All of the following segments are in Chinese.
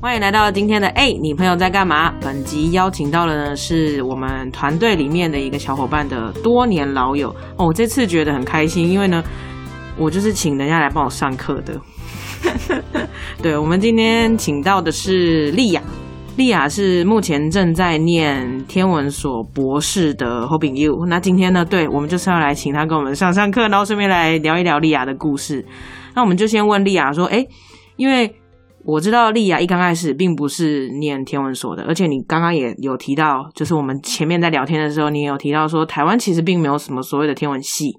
欢迎来到今天的哎，你朋友在干嘛？本集邀请到的呢是我们团队里面的一个小伙伴的多年老友哦，我这次觉得很开心，因为呢，我就是请人家来帮我上课的。对，我们今天请到的是莉亚，莉亚是目前正在念天文所博士的 Hoping You。那今天呢，对我们就是要来请她跟我们上上课，然后顺便来聊一聊莉亚的故事。那我们就先问莉亚说，哎，因为。我知道丽亚一刚开始并不是念天文所的，而且你刚刚也有提到，就是我们前面在聊天的时候，你有提到说台湾其实并没有什么所谓的天文系。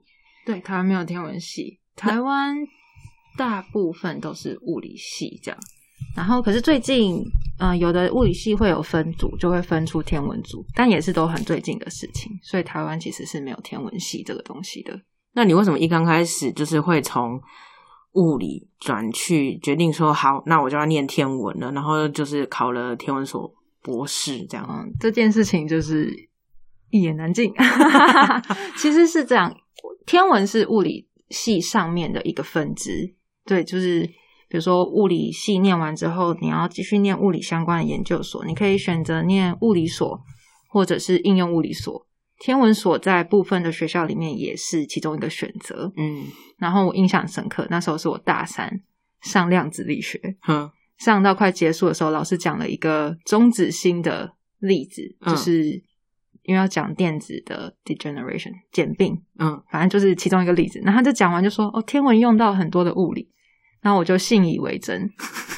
对，台湾没有天文系，台湾大部分都是物理系这样。然后，可是最近，嗯，有的物理系会有分组，就会分出天文组，但也是都很最近的事情。所以台湾其实是没有天文系这个东西的。那你为什么一刚开始就是会从？物理转去决定说好，那我就要念天文了，然后就是考了天文所博士，这样。这件事情就是一言难尽。其实是这样，天文是物理系上面的一个分支。对，就是比如说物理系念完之后，你要继续念物理相关的研究所，你可以选择念物理所，或者是应用物理所。天文所在部分的学校里面也是其中一个选择，嗯，然后我印象深刻，那时候是我大三上量子力学，嗯，上到快结束的时候，老师讲了一个中子星的例子，就是因为要讲电子的 degeneration 简并，嗯，反正就是其中一个例子，然后他就讲完就说，哦，天文用到很多的物理，然后我就信以为真，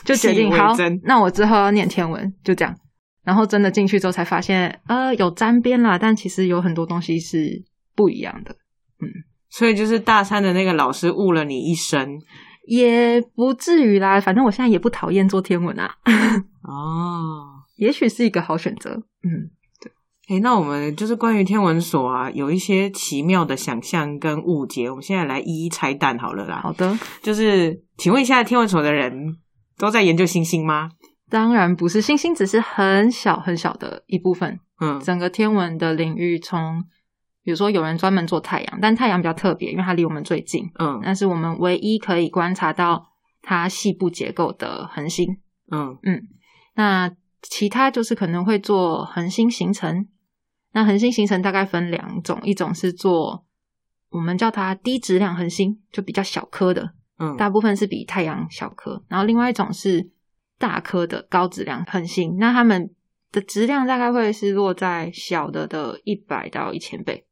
就决定好，那我之后要念天文，就这样。然后真的进去之后才发现，呃，有沾边啦，但其实有很多东西是不一样的。嗯，所以就是大三的那个老师误了你一生，也不至于啦。反正我现在也不讨厌做天文啊。哦，也许是一个好选择。嗯，对。哎，那我们就是关于天文所啊，有一些奇妙的想象跟误解，我们现在来一一拆弹好了啦。好的，就是请问一下，天文所的人都在研究星星吗？当然不是，星星只是很小很小的一部分。嗯，整个天文的领域，从比如说有人专门做太阳，但太阳比较特别，因为它离我们最近。嗯，但是我们唯一可以观察到它细部结构的恒星。嗯嗯，那其他就是可能会做恒星形成。那恒星形成大概分两种，一种是做我们叫它低质量恒星，就比较小颗的。嗯，大部分是比太阳小颗。然后另外一种是。大颗的高质量恒星，那它们的质量大概会是落在小的的一百到一千倍，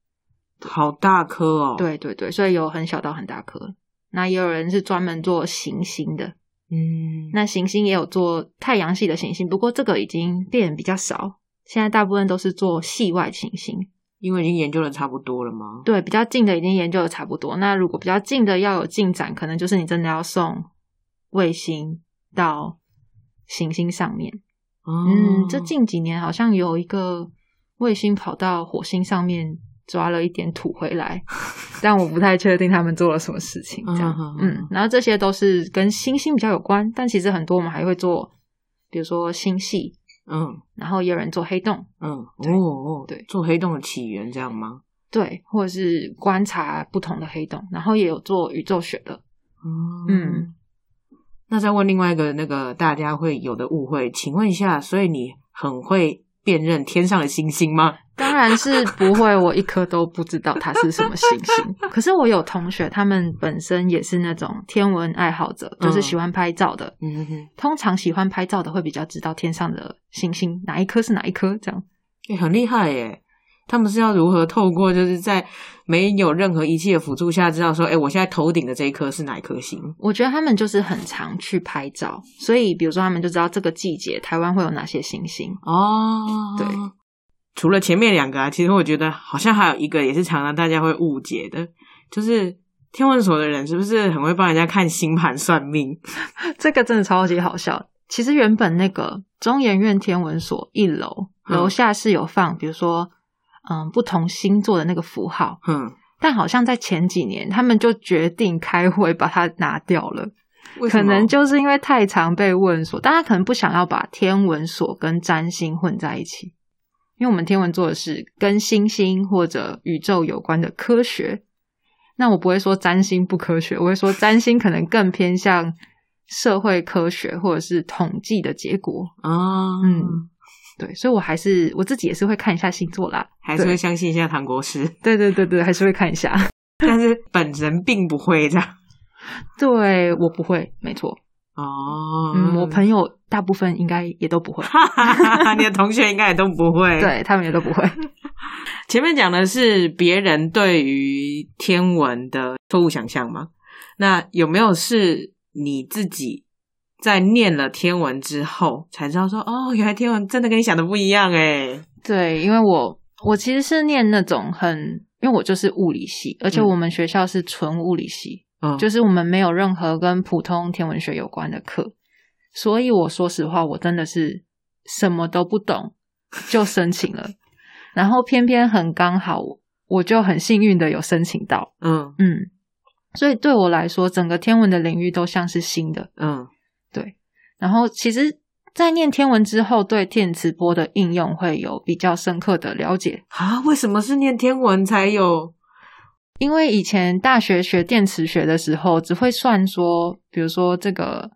好大颗哦！对对对，所以有很小到很大颗。那也有人是专门做行星的，嗯，那行星也有做太阳系的行星，不过这个已经变比较少，现在大部分都是做系外行星，因为已经研究的差不多了吗？对，比较近的已经研究的差不多。那如果比较近的要有进展，可能就是你真的要送卫星到。行星上面，嗯，这近几年好像有一个卫星跑到火星上面抓了一点土回来，但我不太确定他们做了什么事情。这样，嗯，然后这些都是跟星星比较有关，但其实很多我们还会做，比如说星系，嗯，然后也有人做黑洞，嗯，哦哦，对，做黑洞的起源这样吗？对，或者是观察不同的黑洞，然后也有做宇宙学的，嗯。那再问另外一个那个大家会有的误会，请问一下，所以你很会辨认天上的星星吗？当然是不会，我一颗都不知道它是什么星星。可是我有同学，他们本身也是那种天文爱好者，就是喜欢拍照的。嗯哼，通常喜欢拍照的会比较知道天上的星星哪一颗是哪一颗，这样。哎，很厉害耶！他们是要如何透过就是在没有任何仪器的辅助下，知道说，哎，我现在头顶的这一颗是哪一颗星？我觉得他们就是很常去拍照，所以比如说他们就知道这个季节台湾会有哪些星星哦。对，除了前面两个啊，其实我觉得好像还有一个也是常常大家会误解的，就是天文所的人是不是很会帮人家看星盘算命？这个真的超级好笑。其实原本那个中研院天文所一楼楼下是有放，比如说。嗯，不同星座的那个符号，嗯，但好像在前几年，他们就决定开会把它拿掉了。可能就是因为太常被问所，大家可能不想要把天文所跟占星混在一起，因为我们天文做的是跟星星或者宇宙有关的科学。那我不会说占星不科学，我会说占星可能更偏向社会科学或者是统计的结果。啊，嗯对，所以我还是我自己也是会看一下星座啦。还是会相信一下唐国师，对对对对，还是会看一下。但是本人并不会这样。对我不会，没错。哦，嗯，我朋友大部分应该也都不会，你的同学应该也都不会。，对他们也都不会。前面讲的是别人对于天文的错误想象吗？那有没有是你自己在念了天文之后才知道说，哦，原来天文真的跟你想的不一样哎？对，因为我我其实是念那种很，因为我就是物理系，而且嗯我们学校是纯物理系，嗯，就是我们没有任何跟普通天文学有关的课，所以我说实话，我真的是什么都不懂就申请了，然后偏偏很刚好，我就很幸运的有申请到，嗯嗯，所以对我来说，整个天文的领域都像是新的，嗯对。然后其实，在念天文之后，对电磁波的应用会有比较深刻的了解。啊，为什么是念天文才有？因为以前大学学电磁学的时候，只会算说，比如说这个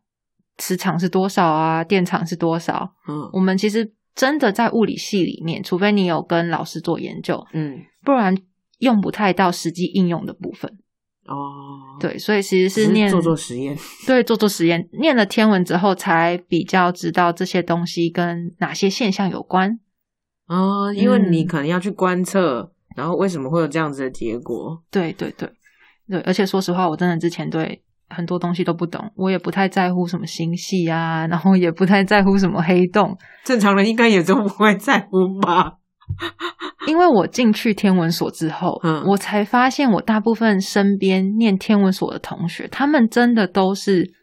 磁场是多少啊，电场是多少。嗯我们其实真的在物理系里面，除非你有跟老师做研究，嗯不然用不太到实际应用的部分。哦，，对，所以其实是念做做实验。对，做做实验，念了天文之后，才比较知道这些东西跟哪些现象有关。哦，因为你嗯可能要去观测，然后为什么会有这样子的结果？对对对对，而且说实话，我真的之前对很多东西都不懂，我也不太在乎什么星系啊，然后也不太在乎什么黑洞，正常人应该也都不会在乎吧？因为我进去天文所之后，嗯。我才发现我大部分身边念天文所的同学，他们真的都是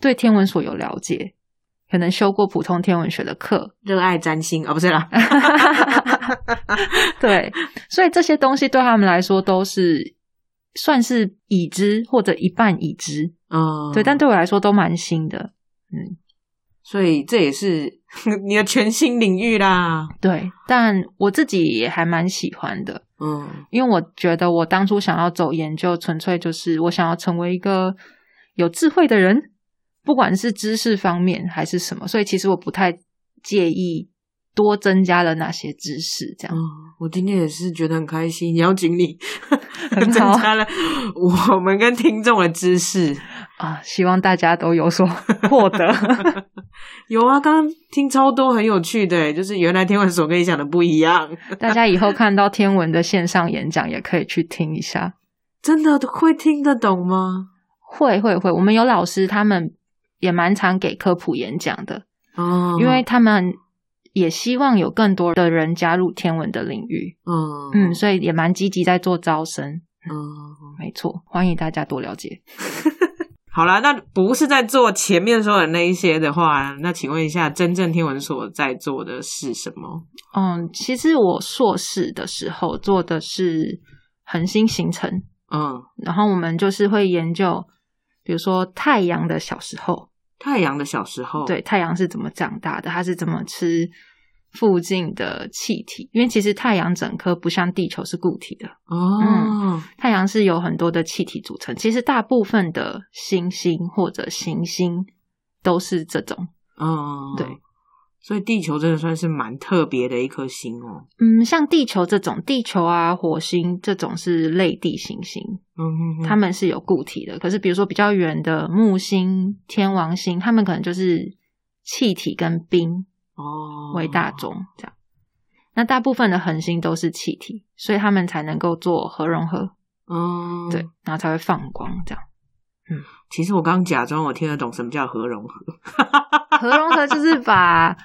对天文所有了解，可能修过普通天文学的课，热爱占星啊、哦，不是啦 对，所以这些东西对他们来说都是算是已知或者一半已知，嗯，对，但对我来说都蛮新的，嗯，所以这也是 你的全新领域啦。对，但我自己也还蛮喜欢的，嗯因为我觉得我当初想要走研究，纯粹就是我想要成为一个有智慧的人，不管是知识方面还是什么，所以其实我不太介意多增加了哪些知识，这样。嗯，我今天也是觉得很开心，邀请你 增加了我们跟听众的知识。啊，希望大家都有所 获得。有啊，刚刚听超多很有趣的，就是原来天文所跟你想的不一样，大家以后看到天文的线上演讲，也可以去听一下。真的会听得懂吗？会会会，我们有老师，他们也蛮常给科普演讲的，哦，因为他们也希望有更多的人加入天文的领域。嗯嗯，所以也蛮积极在做招生。嗯，没错，欢迎大家多了解。好啦，那不是在做前面说的那一些的话，那请问一下，真正天文所在做的是什么？嗯，其实我硕士的时候做的是恒星形成，嗯，然后我们就是会研究，比如说太阳的小时候，太阳的小时候，对，太阳是怎么长大的，它是怎么吃附近的气体，因为其实太阳整颗不像地球是固体的，哦，太阳是有很多的气体组成。其实大部分的星星或者行星都是这种，嗯，对。所以地球真的算是蛮特别的一颗星哦。嗯，像地球这种，地球啊、火星这种是类地行星，嗯哼哼它们是有固体的。可是比如说比较远的木星、天王星，他们可能就是气体跟冰哦为大宗这样。那大部分的恒星都是气体，所以它们才能够做核融合，嗯，对，。然后才会放光这样。嗯其实我刚假装我听得懂什么叫核融合。核融合就是把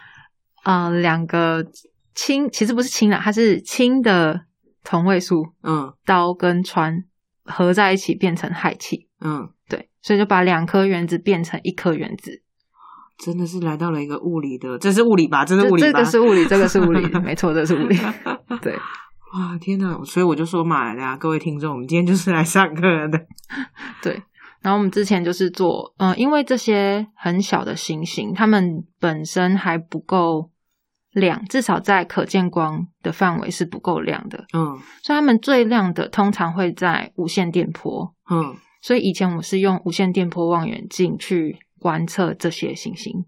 呃两个氢，其实不是氢啦，它是氢的同位素嗯氘跟氚合在一起变成氦气。嗯，对，所以就把两颗原子变成一颗原子。真的是来到了一个物理的，这是物理吧？这是物理吧？这个是物理，这个是物理，没错，这是物理。对哇，天哪！所以我就说嘛，呀，各位听众，我们今天就是来上课的。对。然后我们之前就是做，嗯、因为这些很小的星星，它们本身还不够亮，至少在可见光的范围是不够亮的，嗯所以它们最亮的通常会在无线电波。嗯所以以前我是用无线电波望远镜去观测这些行星。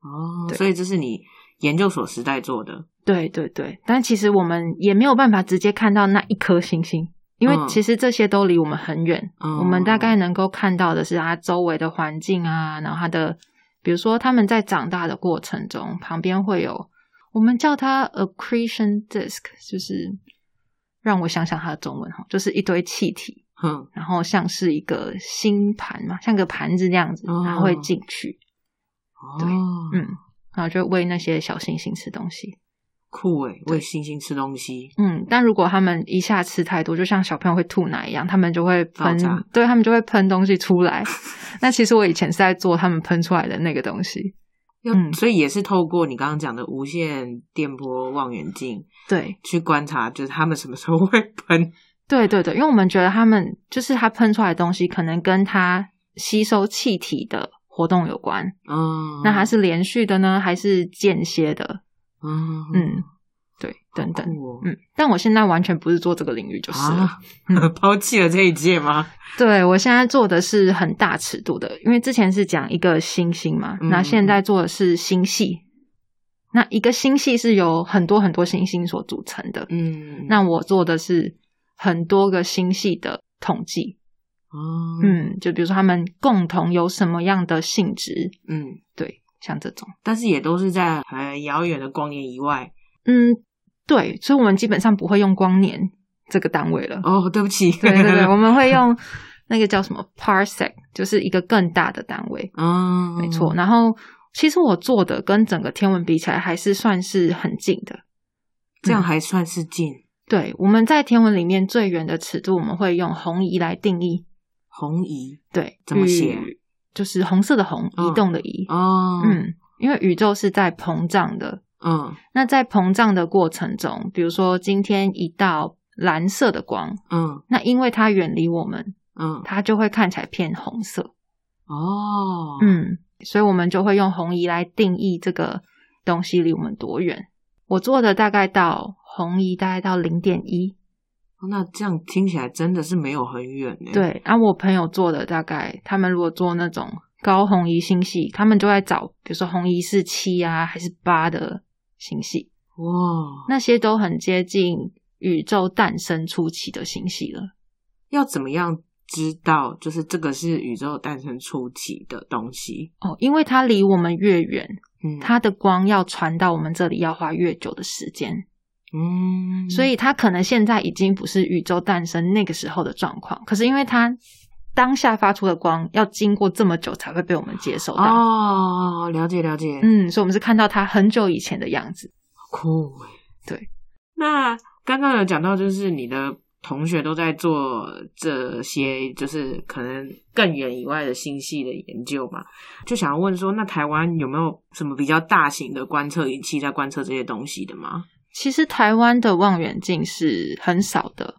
哦，所以这是你研究所时代做的。对对对，但其实我们也没有办法直接看到那一颗星星，因为嗯其实这些都离我们很远。嗯我们大概能够看到的是它周围的环境啊，然后它的，比如说他们在长大的过程中，旁边会有我们叫它 accretion disk，就是让我想想它的中文哈，就是一堆气体，哼，然后像是一个星盘嘛，像个盘子那样子，哦然后会进去，对哦，嗯，然后就喂那些小星星吃东西。酷诶，喂星星吃东西。嗯，但如果他们一下吃太多，就像小朋友会吐奶一样，他们就会喷对他们就会喷东西出来。那其实我以前是在做他们喷出来的那个东西。嗯所以也是透过你刚刚讲的无线电波望远镜对，去观察，就是他们什么时候会喷。对对对，因为我们觉得他们就是它喷出来的东西，可能跟它吸收气体的活动有关。嗯，那它是连续的呢，还是间歇的？嗯嗯，对，等等。哦嗯，但我现在完全不是做这个领域就是了。啊，抛弃了这一届吗？对我现在做的是很大尺度的，因为之前是讲一个星星嘛，嗯那现在做的是星系。那一个星系是由很多很多星星所组成的，嗯，那我做的是很多个星系的统计。哦，嗯，就比如说他们共同有什么样的性质，嗯，对，像这种，但是也都是在很遥远的光年以外。嗯，对，所以我们基本上不会用光年这个单位了。哦，对不起，对对对，我们会用那个叫什么 parsec，就是一个更大的单位。嗯，没错。然后其实我做的跟整个天文比起来，还是算是很近的。这样还算是近。对，我们在天文里面最远的尺度，我们会用红移来定义。红移对，怎么写就是红色的红，嗯移动的移。哦，嗯，因为宇宙是在膨胀的。嗯那在膨胀的过程中，比如说今天一道蓝色的光，嗯那因为它远离我们，嗯，它就会看起来偏红色。哦，嗯，所以我们就会用红移来定义这个东西离我们多远。我做的大概到红移大概到零点一，哦那这样听起来真的是没有很远呢。，对。然后我朋友做的大概，他们如果做那种高红移星系，他们就在找，比如说红移是七啊还是八的星系，哇，那些都很接近宇宙诞生初期的星系了。要怎么样知道就是这个是宇宙诞生初期的东西？哦，因为它离我们越远，嗯，它的光要传到我们这里要花越久的时间。嗯，所以它可能现在已经不是宇宙诞生那个时候的状况，可是因为它当下发出的光要经过这么久才会被我们接受到，哦，了解了解，嗯，所以我们是看到它很久以前的样子。酷欸对，那刚刚有讲到，就是你的同学都在做这些，就是可能更远以外的星系的研究嘛，就想要问说，那台湾有没有什么比较大型的观测仪器在观测这些东西的吗？其实台湾的望远镜是很少的，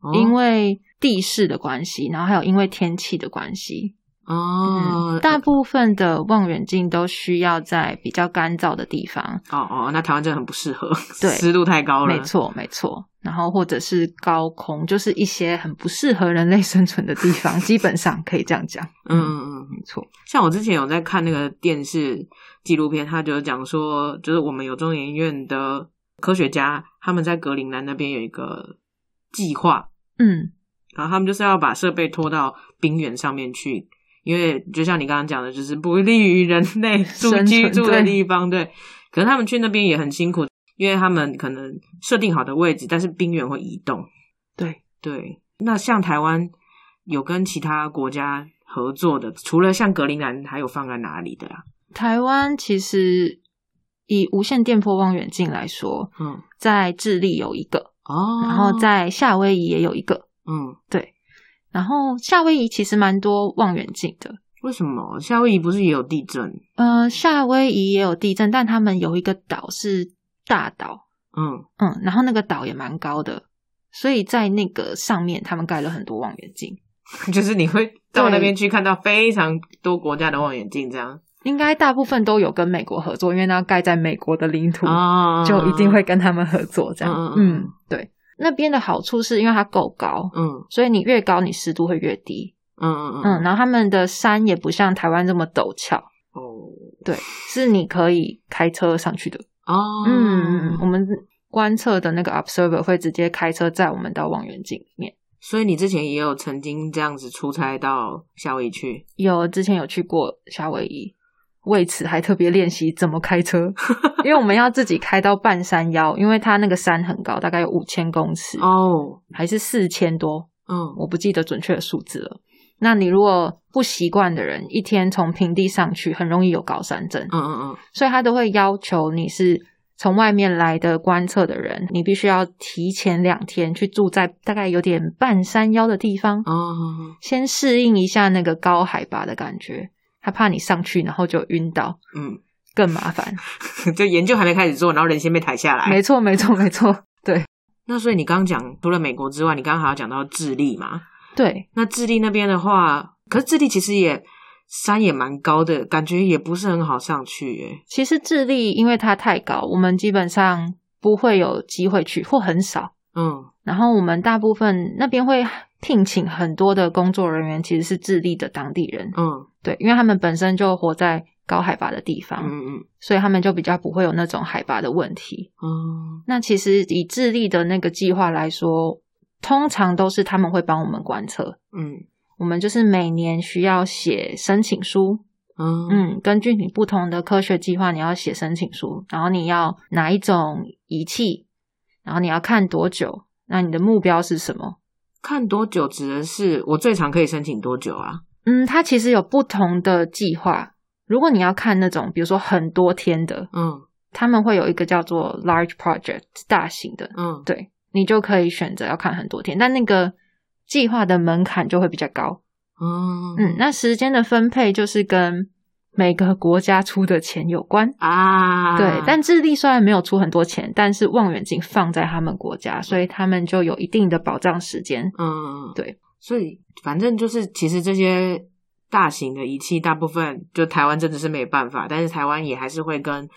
哦因为地势的关系，然后还有因为天气的关系，哦、嗯，大部分的望远镜都需要在比较干燥的地方，哦哦，那台湾真的很不适合，对 湿度太高了，没错，没错。然后或者是高空，就是一些很不适合人类生存的地方，基本上可以这样讲。嗯嗯嗯，没错。像我之前有在看那个电视纪录片，他就讲说，就是我们有中研院的科学家，他们在格陵兰那边有一个计划，嗯，然后他们就是要把设备拖到冰原上面去，因为就像你刚刚讲的，就是不利于人类住居住的地方。对，可是他们去那边也很辛苦，因为他们可能设定好的位置，但是冰原会移动。对。对，那像台湾有跟其他国家合作的，除了像格陵兰，还有放在哪里的呀、台湾其实以无线电波望远镜来说，嗯，在智利有一个，哦，然后在夏威夷也有一个。嗯，对，然后夏威夷其实蛮多望远镜的。为什么夏威夷不是也有地震？呃，夏威夷也有地震，但他们有一个岛是大岛，嗯，嗯，然后那个岛也蛮高的，所以在那个上面他们盖了很多望远镜。就是你会到那边去看到非常多国家的望远镜，这样应该大部分都有跟美国合作，因为那要盖在美国的领土，啊就一定会跟他们合作。这样，嗯对。那边的好处是因为它够高，嗯所以你越高，你湿度会越低。嗯嗯嗯嗯，然后他们的山也不像台湾这么陡峭，哦对，是你可以开车上去的。哦嗯嗯嗯，我们观测的那个 observer 会直接开车载我们到望远镜里面。所以你之前也有曾经这样子出差到夏威夷去，有之前有去过夏威夷，为此还特别练习怎么开车，因为我们要自己开到半山腰，因为它那个山很高，大概有五千公尺，哦，还是四千多，嗯我不记得准确的数字了。那你如果不习惯的人，一天从平地上去，很容易有高山症，嗯嗯嗯，所以他都会要求你是从外面来的观测的人，你必须要提前两天去住在大概有点半山腰的地方，哦，先适应一下那个高海拔的感觉。他怕你上去然后就晕倒，嗯，更麻烦。就研究还没开始做，然后人先被抬下来。没错，没错，没错，对那所以你刚刚讲除了美国之外，你刚刚还要讲到智利嘛？对，那智利那边的话，可是智利其实也山也蛮高的，感觉也不是很好上去耶。其实智利因为它太高，我们基本上不会有机会去，或很少。嗯然后我们大部分那边会聘请很多的工作人员，其实是智利的当地人，嗯。对，因为他们本身就活在高海拔的地方，嗯嗯。所以他们就比较不会有那种海拔的问题。嗯那其实以智利的那个计划来说，通常都是他们会帮我们观测，嗯。我们就是每年需要写申请书，嗯。嗯，根据你不同的科学计划，你要写申请书，然后你要哪一种仪器，然后你要看多久，那你的目标是什么？看多久指的是我最长可以申请多久啊？嗯，它其实有不同的计划。如果你要看那种，比如说很多天的，嗯他们会有一个叫做 large project 大型的，嗯对你就可以选择要看很多天，但那个计划的门槛就会比较高。嗯嗯，那时间的分配就是跟每个国家出的钱有关。啊，对，但智利虽然没有出很多钱，但是望远镜放在他们国家，所以他们就有一定的保障时间。嗯对，所以反正就是其实这些大型的仪器，大部分就台湾真的是没办法，但是台湾也还是会跟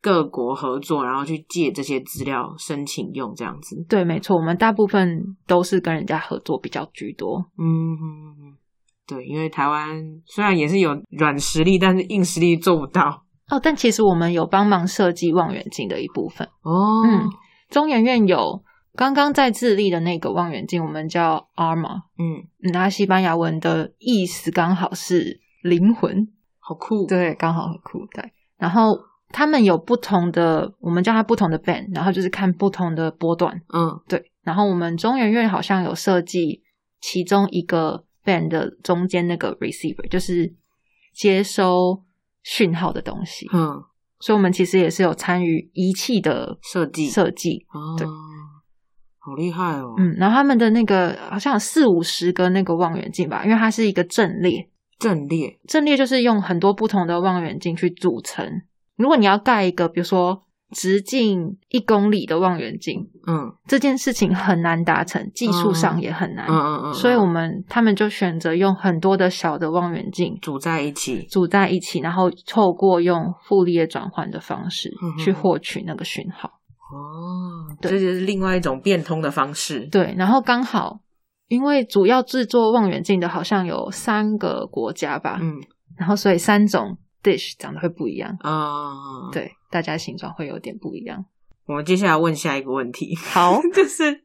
各国合作，然后去借这些资料申请用这样子。对，没错，我们大部分都是跟人家合作比较居多。嗯，对，因为台湾虽然也是有软实力，但是硬实力做不到。哦，但其实我们有帮忙设计望远镜的一部分。哦，嗯，中研院有刚刚在智利的那个望远镜，我们叫 ARMA，嗯，嗯那西班牙文的意思刚好是灵魂，好酷。对，刚好很酷。对，然后他们有不同的，我们叫它不同的 band，然后就是看不同的波段。嗯对，然后我们中研院好像有设计其中一个 band 的中间那个 receiver，就是接收讯号的东西。嗯，所以我们其实也是有参与仪器的设计设计。哦，对好厉害哦。嗯，然后他们的那个好像有四五十个那个望远镜吧，因为它是一个阵列，阵列，阵列就是用很多不同的望远镜去组成。如果你要盖一个，比如说直径一公里的望远镜，嗯。这件事情很难达成，技术上也很难。嗯嗯嗯，所以我们他们就选择用很多的小的望远镜组在一起。组在一起，然后透过用傅立叶转换的方式嗯去获取那个讯号。哦，对。这就是另外一种变通的方式。对，然后刚好因为主要制作望远镜的好像有三个国家吧，嗯。然后所以三种 dish 长得会不一样，啊，，对，大家形状会有点不一样。我们接下来问下一个问题，好，就是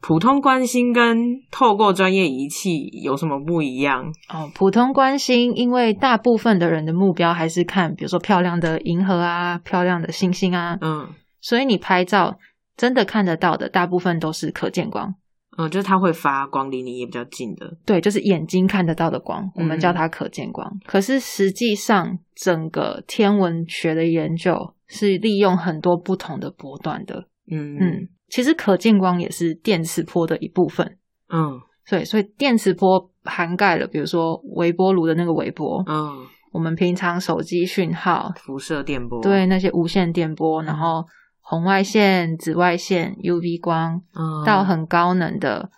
普通观星跟透过专业仪器有什么不一样？哦，普通观星，因为大部分的人的目标还是看，比如说漂亮的银河啊，漂亮的星星啊，嗯所以你拍照真的看得到的，大部分都是可见光。嗯，就是它会发光，离你也比较近的。对，就是眼睛看得到的光，我们嗯叫它可见光。可是实际上，整个天文学的研究是利用很多不同的波段的。嗯嗯，其实可见光也是电磁波的一部分。嗯对，所以电磁波涵盖了，比如说微波炉的那个微波，嗯，我们平常手机讯号，辐射电波。对那些无线电波，然后红外线、紫外线、UV 光，嗯，到很高能的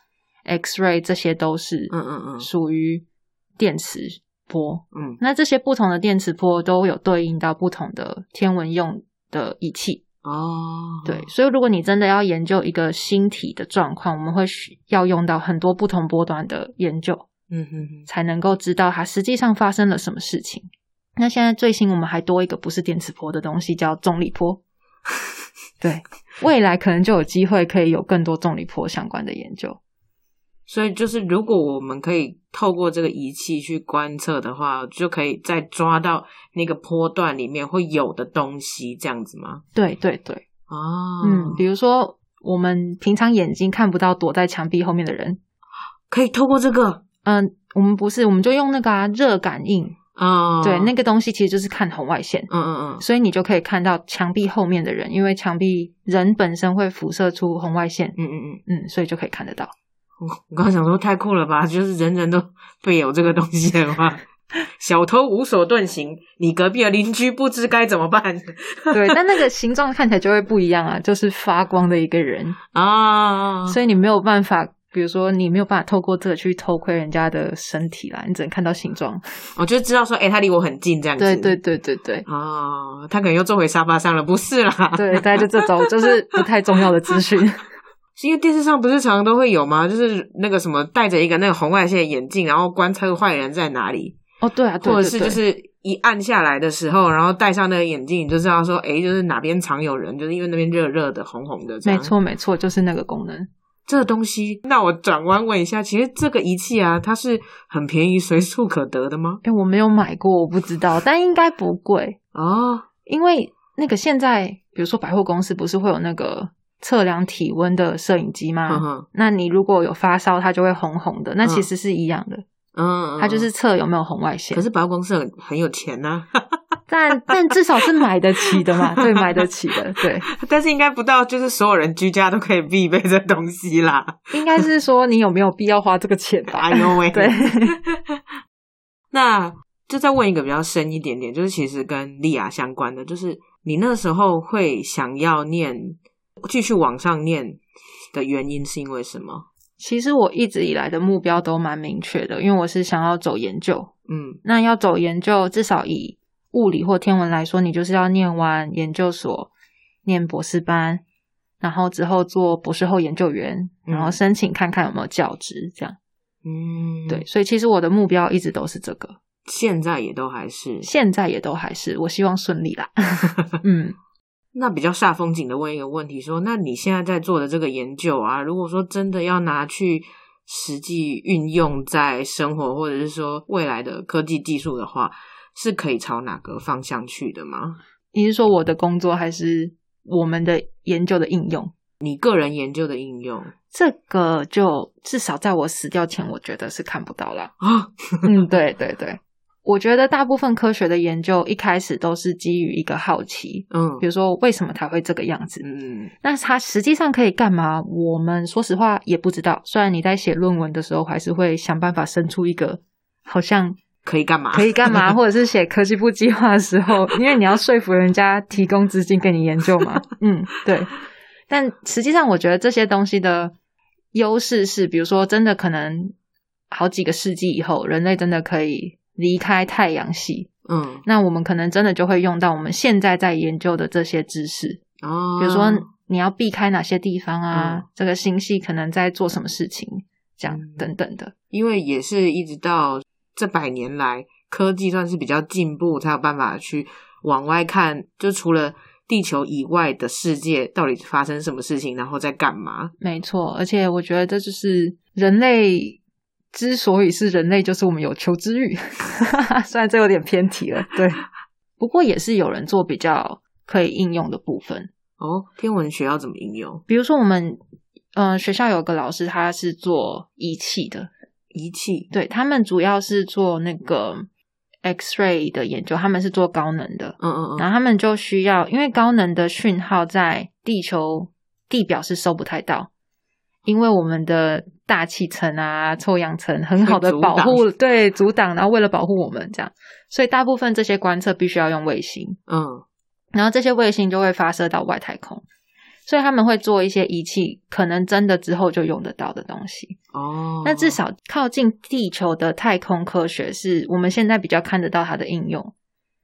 X ray，这些都是嗯嗯嗯属于电磁波。嗯那这些不同的电磁波都有对应到不同的天文用的仪器。哦，对，所以如果你真的要研究一个星体的状况，我们会需要用到很多不同波段的研究。嗯哼哼，才能够知道它实际上发生了什么事情。那现在最新我们还多一个不是电磁波的东西，叫重力波。对，未来可能就有机会可以有更多重力波相关的研究。所以就是如果我们可以透过这个仪器去观测的话，就可以再抓到那个波段里面会有的东西，这样子吗？对对对，哦，嗯，比如说我们平常眼睛看不到躲在墙壁后面的人，可以透过这个，嗯，我们不是，我们就用那个啊热感应，哦，对，那个东西其实就是看红外线，嗯嗯嗯，所以你就可以看到墙壁后面的人，因为墙壁人本身会辐射出红外线，嗯嗯嗯，嗯，所以就可以看得到。我我刚刚想说太酷了吧，就是人人都会有这个东西的话，小偷无所遁形，你隔壁的邻居不知该怎么办。对，但那个形状看起来就会不一样啊，就是发光的一个人，啊！所以你没有办法，比如说你没有办法透过这个去偷窥人家的身体啦，你只能看到形状。我就知道说，哎、他离我很近这样子。对对对对对哦，他可能又坐回沙发上了，不是啦？对，大概就这种，就是不太重要的资讯。因为电视上不是常常都会有吗？就是那个什么戴着一个那个红外线眼镜，然后观测坏人在哪里，哦，对啊，对或者是就是一按下来的时候，然后戴上那个眼镜，你就知道说，哎，就是哪边常有人，就是因为那边热热的、红红的。没，错没错，就是那个功能。这个东西，那我转弯问一下，其实这个仪器啊，它是很便宜、随处可得的吗？哎，我没有买过，我不知道，但应该不贵，哦，因为那个现在，比如说百货公司不是会有那个测量体温的摄影机吗？那你如果有发烧，它就会红红的，那其实是一样的，嗯，它就是测有没有红外线。可。是百货公司很很有钱呐、但 但至少是买得起的嘛，对，买得起的，对，但是应该不到就是所有人居家都可以必备这东西啦。应该是说你有没有必要花这个钱吧？哎呦喂，对，那就再问一个比较深一点点，就是其实跟莉亚相关的，就是你那时候会想要念继续往上念的原因是因为什么？其实我一直以来的目标都蛮明确的，因为我是想要走研究。嗯那要走研究，至少以物理或天文来说，你就是要念完研究所，念博士班，然后之后做博士后研究员，嗯然后申请看看有没有教职，这样。嗯，对，，所以其实我的目标一直都是这个，现在也都还是。现在也都还是，我希望顺利啦。嗯，那比较煞风景的问一个问题说，那你现在在做的这个研究啊，如果说真的要拿去实际运用在生活，或者是说未来的科技技术的话，是可以朝哪个方向去的吗？你是说我的工作还是我们的研究的应用？你个人研究的应用这个就至少在我死掉前，我觉得是看不到了。啊，嗯，对对对，我觉得大部分科学的研究一开始都是基于一个好奇，嗯比如说为什么它会这个样子。嗯那它实际上可以干嘛？我们说实话也不知道。虽然你在写论文的时候，还是会想办法生出一个好像可以干嘛？可以干嘛，或者是写科技部计划的时候，因为你要说服人家提供资金给你研究嘛。嗯，对。但实际上，我觉得这些东西的优势是，比如说，真的可能好几个世纪以后，人类真的可以离开太阳系，嗯那我们可能真的就会用到我们现在在研究的这些知识，哦，比如说你要避开哪些地方啊，嗯这个星系可能在做什么事情，这样嗯等等的。因为也是一直到这百年来，科技算是比较进步，才有办法去往外看，就除了地球以外的世界到底发生什么事情，然后在干嘛。没错，而且我觉得这就是人类之所以是人类，就是我们有求知欲。虽然这有点偏题了，对，不过也是有人做比较可以应用的部分。哦，天文学要怎么应用？比如说，我们嗯、呃学校有个老师，他是做仪器的，仪器，对他们主要是做那个 X-ray 的研究，他们是做高能的，嗯嗯嗯，然后他们就需要，因为高能的讯号在地球地表是收不太到，因为我们的大气层啊、臭氧层很好的保护，对阻挡，然后为了保护我们这样，所以大部分这些观测必须要用卫星，嗯。然后这些卫星就会发射到外太空，所以他们会做一些仪器，可能真的之后就用得到的东西。哦，那至少靠近地球的太空科学是我们现在比较看得到它的应用。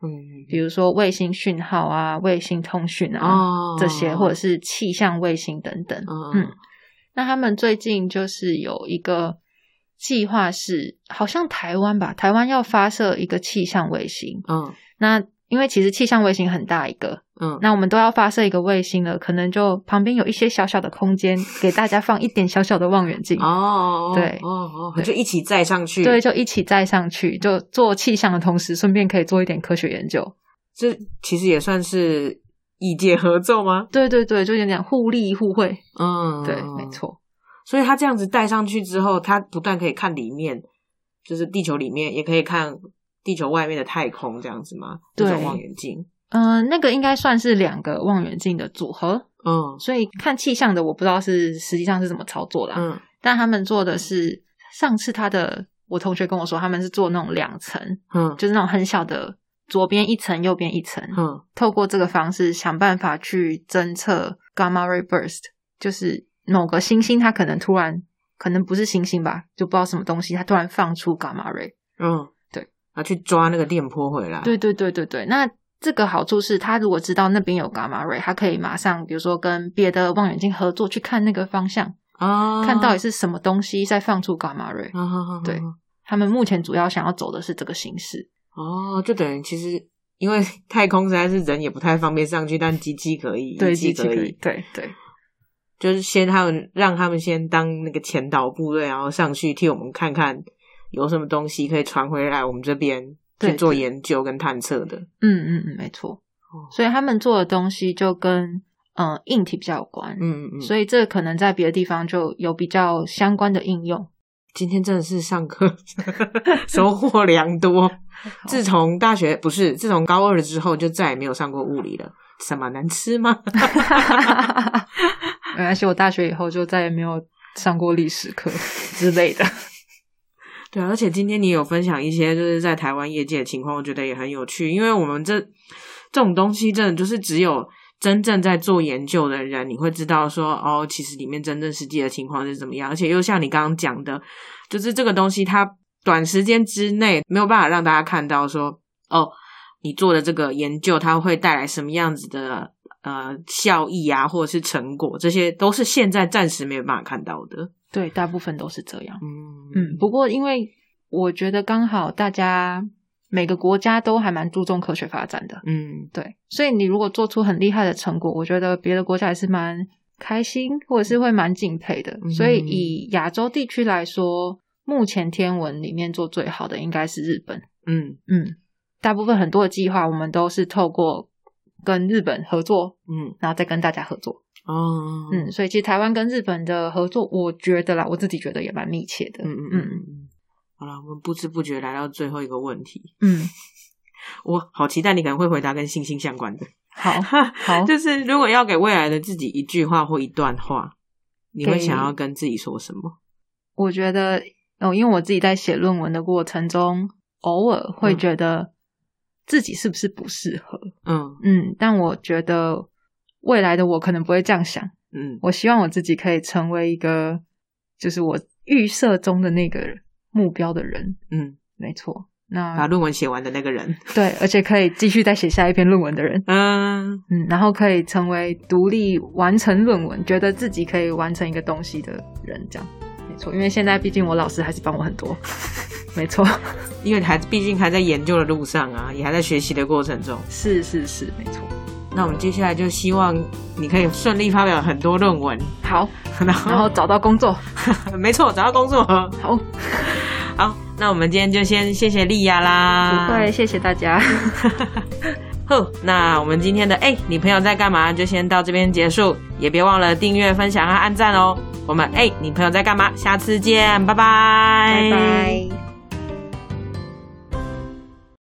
嗯比如说卫星讯号啊、卫星通讯啊、哦这些，或者是气象卫星等等。嗯嗯，那他们最近就是有一个计划是好像台湾吧，台湾要发射一个气象卫星。嗯那因为其实气象卫星很大一个，嗯，那我们都要发射一个卫星了，可能就旁边有一些小小的空间，给大家放一点小小的望远镜。哦，对哦哦，就一起载上去，对，，就一起载上去，就做气象的同时，顺便可以做一点科学研究。这其实也算是异界合作吗？对对对，就有点互利互惠。嗯，对，没。错。所以他这样子带上去之后，他不但可以看里面，就是地球里面，也可以看地球外面的太空，这样子吗？对这种望远镜。嗯、那个应该算是两个望远镜的组合，嗯所以看气象的我不知道是实际上是怎么操作的啊、嗯但他们做的是上次他的我同学跟我说，他们是做那种两层，嗯就是那种很小的，左边一层，右边一层，嗯透过这个方式想办法去侦测 gamma ray burst，就是某个星星它可能突然可能不是星星吧，就不知道什么东西，它突然放出 gamma ray。嗯，对，啊，去抓那个电波回来。对对对对对，那这个好处是，他如果知道那边有 gamma ray，他可以马上比如说跟别的望远镜合作去看那个方向，啊，看到底是什么东西在放出 gamma ray。啊哈哈哈对他们目前主要想要走的是这个形式。哦，就等于其实因为 太空实在是人也不太方便上去，但机器可以，对，机器可以，对对就是先他们让他们先当那个前导部队，然后上去替我们看看有什么东西可以传回来我们这边对去做研究跟探测的。嗯嗯嗯，没错。所以他们做的东 في 就跟嗯硬体比较有关，嗯嗯嗯，所以这可能在别的地方就有比较相关的应用。今天真的是上课 收获良多。自从大学不是自从高二之后，就再也没有上过物理了。什么难吃吗？没关系，我大学以后就再也没有上过历史课之类的。对，而且今天你有分享一些就是在台湾业界的情况，我觉得也很有趣，因为我们这这种东西真的就是只有真正在做研究的人，你会知道说哦，其实里面真正实际的情况是怎么样，而且又像你刚刚讲的，就是这个东西它短时间之内没有办法让大家看到说哦，你做的这个研究它会带来什么样子的呃效益啊，或者是成果，这些都是现在暂时没有办法看到的。对，大部分都是这样。嗯嗯，不过因为我觉得刚好大家每个国家都还蛮注重科学发展的，嗯对，所以你如果做出很厉害的成果，我觉得别的国家还是蛮开心，或者是会蛮敬佩的。嗯所以以亚洲地区来说，目前天文里面做最好的应该是日本。嗯嗯，大部分很多的计划我们都是透过跟日本合作，嗯然后再跟大家合作。哦嗯，所以其实台湾跟日本的合作，我觉得啦，我自己觉得也蛮密切的。嗯嗯嗯嗯。好了，我们不知不觉来到最后一个问题，嗯，我好期待你可能会回答跟星星相关的。好 好，就是如果要给未来的自己一句话或一段话，你会想要跟自己说什么？我觉得哦，因为我自己在写论文的过程中，偶尔会嗯觉得自己是不是不适合。嗯嗯，但我觉得未来的我可能不会这样想。嗯我希望我自己可以成为一个，就是我预设中的那个目标的人。嗯，没错，那把论文写完的那个人。对，而且可以继续再写下一篇论文的人。嗯嗯，然后可以成为独立完成论文，觉得自己可以完成一个东西的人，这样没错。因为现在毕竟我老师还是帮我很多，没错，因为还毕竟还在研究的路上啊，也还在学习的过程中。是是是，没错。那我们接下来就希望你可以顺利发表很多论文，好，然后然后找到工作，没错，找到工作。好，好，那我们今天就先谢谢莉亚啦。不会，谢谢大家。好，那我们今天的哎、你朋友在干嘛？就先到这边结束，也别忘了订阅、分享和按赞哦。我们哎、你朋友在干嘛？下次见，拜拜，拜拜。